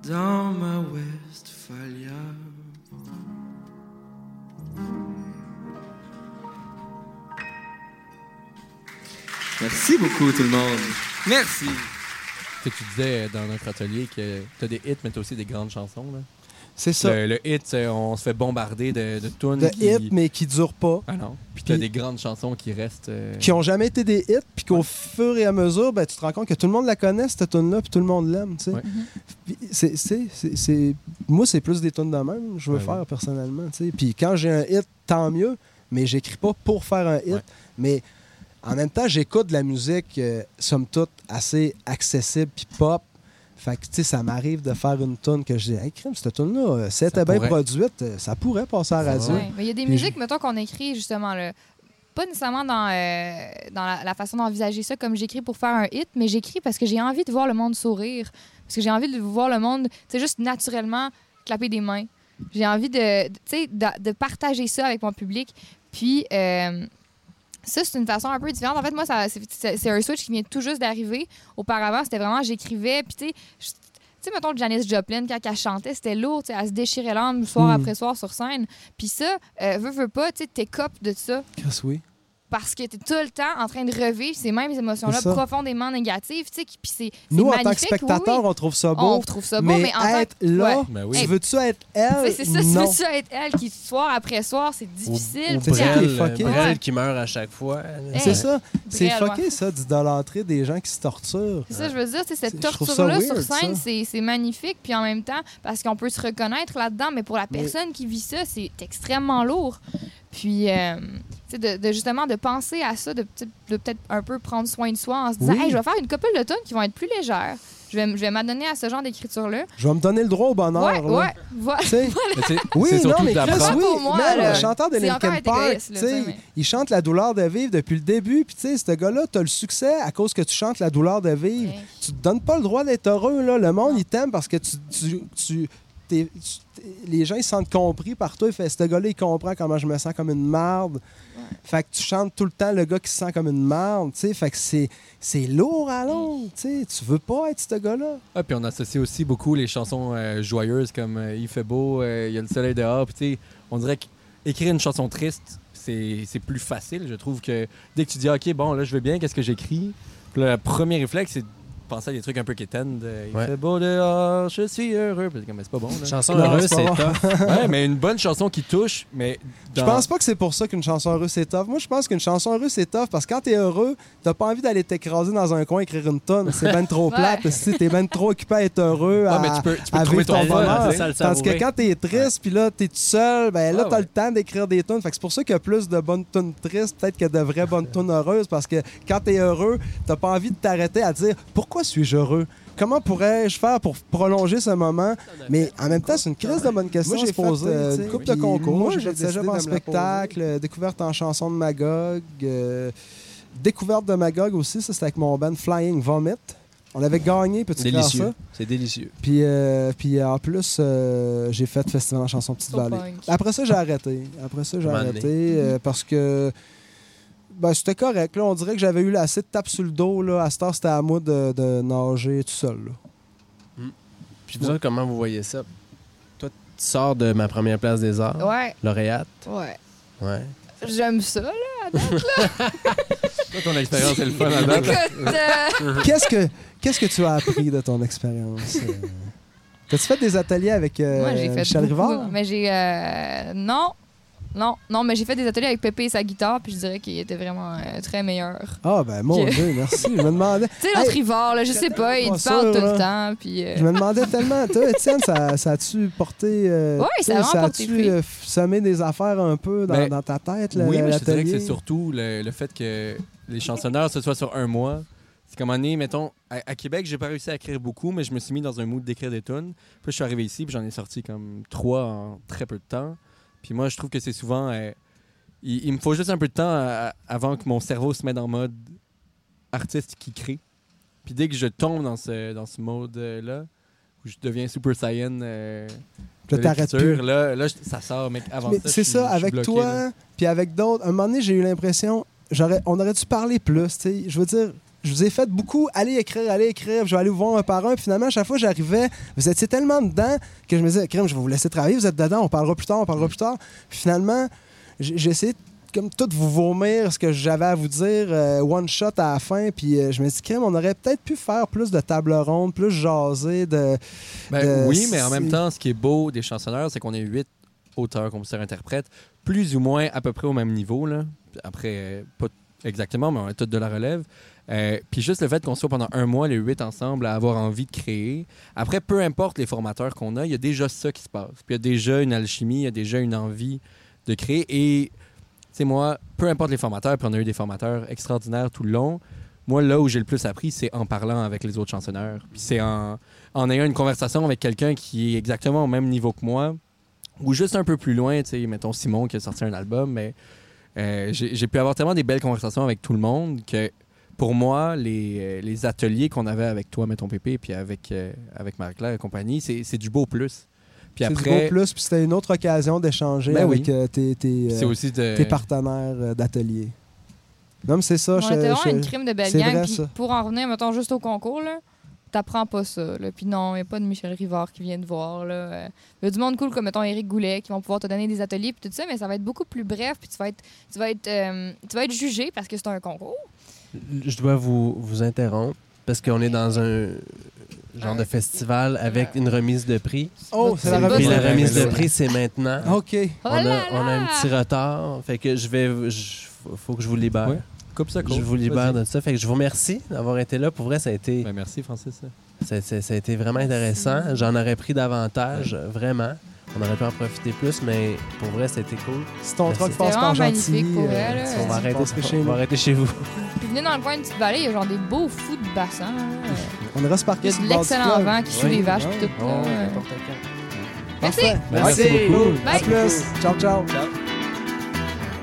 Speaker 7: dans ma Westphalia. Merci beaucoup tout le monde. Merci.
Speaker 3: Tu sais, tu disais euh, dans notre atelier que tu as des hits, mais tu as aussi des grandes chansons. Là.
Speaker 4: C'est ça.
Speaker 3: Le, le hit, on se fait bombarder de, de tunes.
Speaker 4: De
Speaker 3: qui...
Speaker 4: hits, mais qui durent pas.
Speaker 3: Ah non. Puis tu as
Speaker 4: Puis-
Speaker 3: des grandes chansons qui restent. euh,
Speaker 4: Qui ont jamais été des hits, puis qu'au fur et à mesure, ben, tu te rends compte que tout le monde la connaît, cette tune-là, puis tout le monde l'aime. tu sais.
Speaker 3: Ouais.
Speaker 4: Puis c'est- c'est- c'est- c'est- Moi, c'est plus des tunes de même, je veux
Speaker 3: Ouais,
Speaker 4: faire personnellement. tu sais. Puis quand j'ai un hit, tant mieux, mais j'écris pas pour faire un hit. Mais en même temps, j'écoute de la musique, euh, somme toute, assez accessible, puis pop. Fait que, tu sais, ça m'arrive de faire une tune que je dis, hey, crime, cette tune-là, euh, si elle
Speaker 3: Ça
Speaker 4: était bien
Speaker 3: pourrait.
Speaker 4: produite, euh, ça pourrait passer à la radio.
Speaker 5: Ouais, Mais il y a des
Speaker 4: Puis
Speaker 5: musiques, mettons, qu'on écrit justement là. Pas nécessairement dans, euh, dans la, la façon d'envisager ça comme j'écris pour faire un hit, mais j'écris parce que j'ai envie de voir le monde sourire. Parce que j'ai envie de voir le monde, tu sais, juste naturellement clapper des mains. J'ai envie de, de- tu sais, de, de partager ça avec mon public. Puis, euh, ça, c'est une façon un peu différente. En fait, moi, ça- c'est un switch qui vient tout juste d'arriver. Auparavant, c'était vraiment, j'écrivais, puis tu sais, je- tu sais, mettons, Janis Joplin, quand elle chantait, c'était lourd, tu sais, elle se déchirait l'âme soir
Speaker 4: Mm.
Speaker 5: après soir sur scène. Puis ça, euh, veux, veux pas, tu sais, t'écopes de ça
Speaker 4: Chris, oui.
Speaker 5: Parce que t'es tout le temps en train de revivre ces mêmes émotions-là profondément négatives, tu sais, puis c'est c'est
Speaker 4: Nous, en tant que spectateurs,
Speaker 5: oui.
Speaker 4: on trouve ça
Speaker 5: on
Speaker 4: beau.
Speaker 5: trouve ça beau,
Speaker 4: mais,
Speaker 5: mais, en tant
Speaker 4: être là,
Speaker 5: ouais.
Speaker 3: Ben oui.
Speaker 4: tu veux-tu être
Speaker 5: Tu
Speaker 4: elle?
Speaker 5: c'est ça, tu
Speaker 4: non.
Speaker 5: veux ça être elle qui, soir après soir, c'est difficile.
Speaker 4: C'est ça
Speaker 5: elle-
Speaker 4: qui est fucké.
Speaker 2: Brel qui meurt à chaque fois.
Speaker 5: Hey.
Speaker 4: C'est ça. C'est fucké,
Speaker 5: ouais.
Speaker 4: ça, d'idolâtrer des gens qui se torturent.
Speaker 5: C'est ça, je veux dire, c'est cette torture-là sur scène, c'est c'est magnifique, puis en même temps, parce qu'on peut se reconnaître là-dedans, mais pour la personne qui vit ça, c'est extrêmement lourd. Puis, euh, tu sais, de, de justement de penser à ça, de, peut- de peut-être un peu prendre soin de soi en se disant,
Speaker 4: Oui.
Speaker 5: hey, je vais faire une couple de tonnes qui vont être plus légères. Je vais, je vais m'adonner à ce genre d'écriture-là.
Speaker 4: Je vais me donner le droit au bonheur.
Speaker 5: Ouais,
Speaker 4: là.
Speaker 5: ouais, voilà.
Speaker 4: Tu
Speaker 3: tu
Speaker 4: Oui,
Speaker 3: c'est
Speaker 4: non, mais
Speaker 3: de
Speaker 4: Chris, oui,
Speaker 5: Pour moi, là,
Speaker 4: le chanteur de Linkin Park,
Speaker 5: là,
Speaker 4: tu
Speaker 5: mais-
Speaker 4: il chante la douleur de vivre depuis le début. Puis, tu sais, ce gars-là, t'as le succès à cause que tu chantes la douleur de vivre.
Speaker 5: Ouais.
Speaker 4: Tu te donnes pas le droit d'être heureux, là. Le monde, il t'aime parce que tu. tu, tu- les gens, ils se sentent compris par toi. Il fait, ce gars-là, il comprend comment je me sens comme une marde. Fait que tu chantes tout le temps le gars qui se sent comme une marde, sais. Fait que c'est, c'est lourd à longue, tu sais. Tu veux pas être ce gars-là.
Speaker 3: Ah, puis on associe aussi beaucoup les chansons euh, joyeuses comme euh, Il fait beau, euh, il y a le soleil dehors. Puis tu sais, on dirait qu'écrire une chanson triste, c'est c'est plus facile. Je trouve que dès que tu dis, OK, bon, là, je vais bien, qu'est-ce que j'écris? Le premier réflexe, c'est de penser à des trucs un peu de, Il
Speaker 2: Ouais.
Speaker 3: fait beau dehors, je suis heureux. Puis Mais c'est pas bon, là.
Speaker 2: Chanson
Speaker 4: Non,
Speaker 2: heureuse,
Speaker 4: c'est
Speaker 2: tough.
Speaker 3: ouais, mais une bonne chanson qui touche, mais.
Speaker 4: Je pense pas que c'est pour ça qu'une chanson heureuse c'est tough. Moi, je pense qu'une chanson heureuse c'est tough parce que quand t'es heureux, t'as pas envie d'aller t'écraser dans un coin et écrire une tonne. C'est ben trop
Speaker 5: Ouais.
Speaker 4: plate. Si t'es ben trop occupé à être heureux,
Speaker 3: Ouais,
Speaker 4: à,
Speaker 3: mais tu peux, tu peux
Speaker 4: à
Speaker 3: trouver ton
Speaker 4: bonheur. Tandis que quand t'es triste, puis là, t'es tout seul, ben là,
Speaker 3: Ah
Speaker 4: t'as
Speaker 3: ouais.
Speaker 4: le temps d'écrire des. Fait que c'est pour ça qu'il y a plus de bonnes tunes tristes, peut-être que de vraies bonnes tunes heureuses, parce que quand t'es heureux, t'as pas envie de t'arrêter à dire pourquoi suis-je heureux? Comment pourrais-je faire pour prolonger ce moment? Mais en même temps, c'est une crise de bonne question
Speaker 2: Moi,
Speaker 4: à
Speaker 2: j'ai
Speaker 4: se poser.
Speaker 2: fait, euh, une couple
Speaker 4: Puis
Speaker 2: de concours,
Speaker 4: Moi,
Speaker 2: j'ai de
Speaker 4: en spectacle, euh, découverte en chanson de Magog, euh, découverte de Magog aussi, ça c'était avec mon band Flying Vomit. On avait gagné, ça?
Speaker 2: Délicieux. C'est délicieux.
Speaker 4: Puis, euh, puis en plus, euh, j'ai fait Festival en chanson Petite
Speaker 5: So
Speaker 4: Vallée.
Speaker 5: punk.
Speaker 4: Après ça, j'ai arrêté. Après ça, j'ai arrêté euh, parce que ben, c'était correct. Là. On dirait que j'avais eu assez de tape sur le dos. Là. À cette heure, c'était à moi de, de nager tout seul. là.
Speaker 2: Puis vous autres, comment vous voyez ça? Toi, tu sors de ma première place des arts,
Speaker 5: Ouais,
Speaker 2: lauréate.
Speaker 5: ouais.
Speaker 2: Ouais.
Speaker 5: J'aime ça, là.
Speaker 3: Toi, ton expérience est le fun à date.
Speaker 5: Écoute, euh,
Speaker 4: Qu'est-ce que Qu'est-ce que tu as appris de ton expérience? euh? T'as-tu fait des ateliers avec euh,
Speaker 5: moi, j'ai fait
Speaker 4: Michel
Speaker 5: beaucoup,
Speaker 4: Rivard?
Speaker 5: Mais j'ai... euh, non. Non, non, mais j'ai fait des ateliers avec Pépé et sa guitare, puis je dirais qu'il était vraiment euh, très meilleur.
Speaker 4: Ah, ben mon. Dieu, merci. Je me demandais,
Speaker 5: Tu sais, l'autre
Speaker 4: Hey,
Speaker 5: Rivard, là, je sais pas, il te parle tout le temps, puis... euh,
Speaker 4: je me demandais tellement. Toi, Étienne, ça, ça a-tu porté. euh,
Speaker 5: Ouais,
Speaker 4: tu
Speaker 5: ça a porté
Speaker 4: a-tu euh, semé des affaires un peu dans,
Speaker 3: Ben,
Speaker 4: dans ta tête, là,
Speaker 3: oui, mais je te dirais que c'est surtout le, le fait que les chansonneurs, ce soit sur un mois. C'est comme année, mettons, à, à Québec, j'ai pas réussi à écrire beaucoup, mais je me suis mis dans un mood d'écrire des tunes. Puis je suis arrivé ici, puis j'en ai sorti comme trois en très peu de temps. Puis moi, je trouve que c'est souvent. euh, il, il me faut juste un peu de temps à- à- avant que mon cerveau se mette en mode artiste qui crée. Puis dès que je tombe dans ce, dans ce mode-là, où je deviens super saiyan. euh,
Speaker 4: Là, t'arrêtes plus.
Speaker 3: Là, là, ça sort, mec. Avant
Speaker 4: Mais
Speaker 3: ça,
Speaker 4: c'est ça, avec
Speaker 3: bloqué,
Speaker 4: toi, puis avec d'autres. Un moment donné, j'ai eu l'impression, j'aurais, on aurait dû parler plus. tu sais. Je veux dire, je vous ai fait beaucoup aller écrire, aller écrire, je vais aller vous voir un par un. Puis finalement, à chaque fois, j'arrivais, vous étiez tellement dedans que je me disais, crème, je vais vous laisser travailler, vous êtes dedans, on parlera plus tard, on parlera plus tard. Puis finalement, j'ai essayé de comme tout vous vomir ce que j'avais à vous dire, euh, one shot à la fin. Puis euh, je me dit, crème, on aurait peut-être pu faire plus de table ronde, plus jaser, de.
Speaker 3: Ben
Speaker 4: de-
Speaker 3: oui, mais en même temps, ce qui est beau des chansonneurs, c'est qu'on est huit auteurs, compositeurs, interprètes, plus ou moins à peu près au même niveau. Là. Après, euh, pas exactement, mais on est tous de la relève. Euh, puis juste le fait qu'on soit pendant un mois, les huit ensemble, à avoir envie de créer. Après, peu importe les formateurs qu'on a, il y a déjà ça qui se passe. Puis il y a déjà une alchimie, il y a déjà une envie de créer. Et, tu moi, peu importe les formateurs, puis on a eu des formateurs extraordinaires tout le long. Moi, là où j'ai le plus appris, c'est en parlant avec les autres chansonneurs. Puis c'est en, en ayant une conversation avec quelqu'un qui est exactement au même niveau que moi, ou juste un peu plus loin, tu sais, mettons Simon qui a sorti un album, mais euh, j'ai pu avoir tellement des belles conversations avec tout le monde que pour moi, les, euh, les ateliers qu'on avait avec toi, mettons Pépé, puis avec, euh, avec Marie-Claire et compagnie, c'est c'est du beau plus. Puis
Speaker 4: C'est du
Speaker 3: après,
Speaker 4: beau plus, puis c'était une autre occasion d'échanger
Speaker 3: Ben
Speaker 4: avec
Speaker 3: oui.
Speaker 4: euh, tes, euh,
Speaker 3: aussi de...
Speaker 4: tes partenaires d'atelier. Non, mais c'est ça.
Speaker 5: On
Speaker 4: je-
Speaker 5: était vraiment
Speaker 4: je-
Speaker 5: une crime de belle gang.
Speaker 4: vrai,
Speaker 5: Puis
Speaker 4: ça.
Speaker 5: pour en revenir, mettons, juste au concours, là, t'apprends pas ça. Là. Puis non, il n'y a pas de Michel Rivard qui vient te voir. là. Euh, Il y a du monde cool comme, mettons, Éric Goulet qui vont pouvoir te donner des ateliers puis tout ça, mais ça va être beaucoup plus bref. Puis tu vas être, tu vas être, euh, tu vas être jugé parce que c'est un concours.
Speaker 2: Je dois vous, vous interrompre parce qu'on est dans un genre de festival avec une remise de prix.
Speaker 4: Oh, c'est la remise.
Speaker 2: la remise de prix, c'est maintenant.
Speaker 4: OK.
Speaker 5: Oh
Speaker 2: On a, on a un petit retard. Fait que je vais. je- faut que je vous libère.
Speaker 3: Ouais, Coupe ça, coupe.
Speaker 2: Je vous libère de ça. Fait que je vous remercie d'avoir été là. Pour vrai, ça a été,
Speaker 3: Ben, merci, Francis.
Speaker 2: ça, ça- ça a été vraiment intéressant. J'en aurais pris davantage, vraiment. On aurait pu en profiter plus, mais pour vrai, ça a été cool.
Speaker 4: Si ton truck passe
Speaker 5: C'était
Speaker 4: par
Speaker 5: vraiment
Speaker 4: gentil,
Speaker 5: magnifique pour vrai, là.
Speaker 2: on va arrêter,
Speaker 4: chez
Speaker 2: on va arrêter chez vous.
Speaker 5: Puis venez dans le coin de petite vallée, il y a genre des beaux fous de bassins. là.
Speaker 4: On ira se
Speaker 5: Il y
Speaker 4: parquer
Speaker 5: a
Speaker 4: sur
Speaker 5: de l'excellent vent qui suit
Speaker 2: Oui.
Speaker 5: les vaches tout.
Speaker 2: Oh,
Speaker 5: là. Merci.
Speaker 3: Merci beaucoup.
Speaker 4: À
Speaker 5: Bye.
Speaker 4: plus. Ciao, ciao.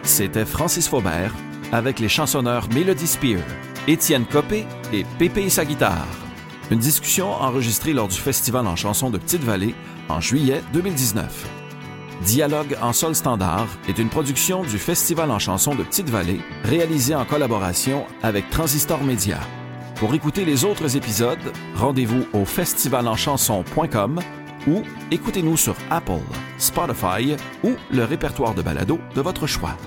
Speaker 1: C'était Francis Faubert avec les chansonneurs Melody Spear, Étienne Copé et Pépé et sa guitare. Une discussion enregistrée lors du Festival en chansons de Petite-Vallée en juillet 2019. Dialogue en sol standard est une production du Festival en chansons de Petite-Vallée réalisée en collaboration avec Transistor Média. Pour écouter les autres épisodes, rendez-vous au festivalenchanson.com ou écoutez-nous sur Apple, Spotify ou le répertoire de balado de votre choix.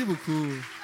Speaker 3: Merci beaucoup.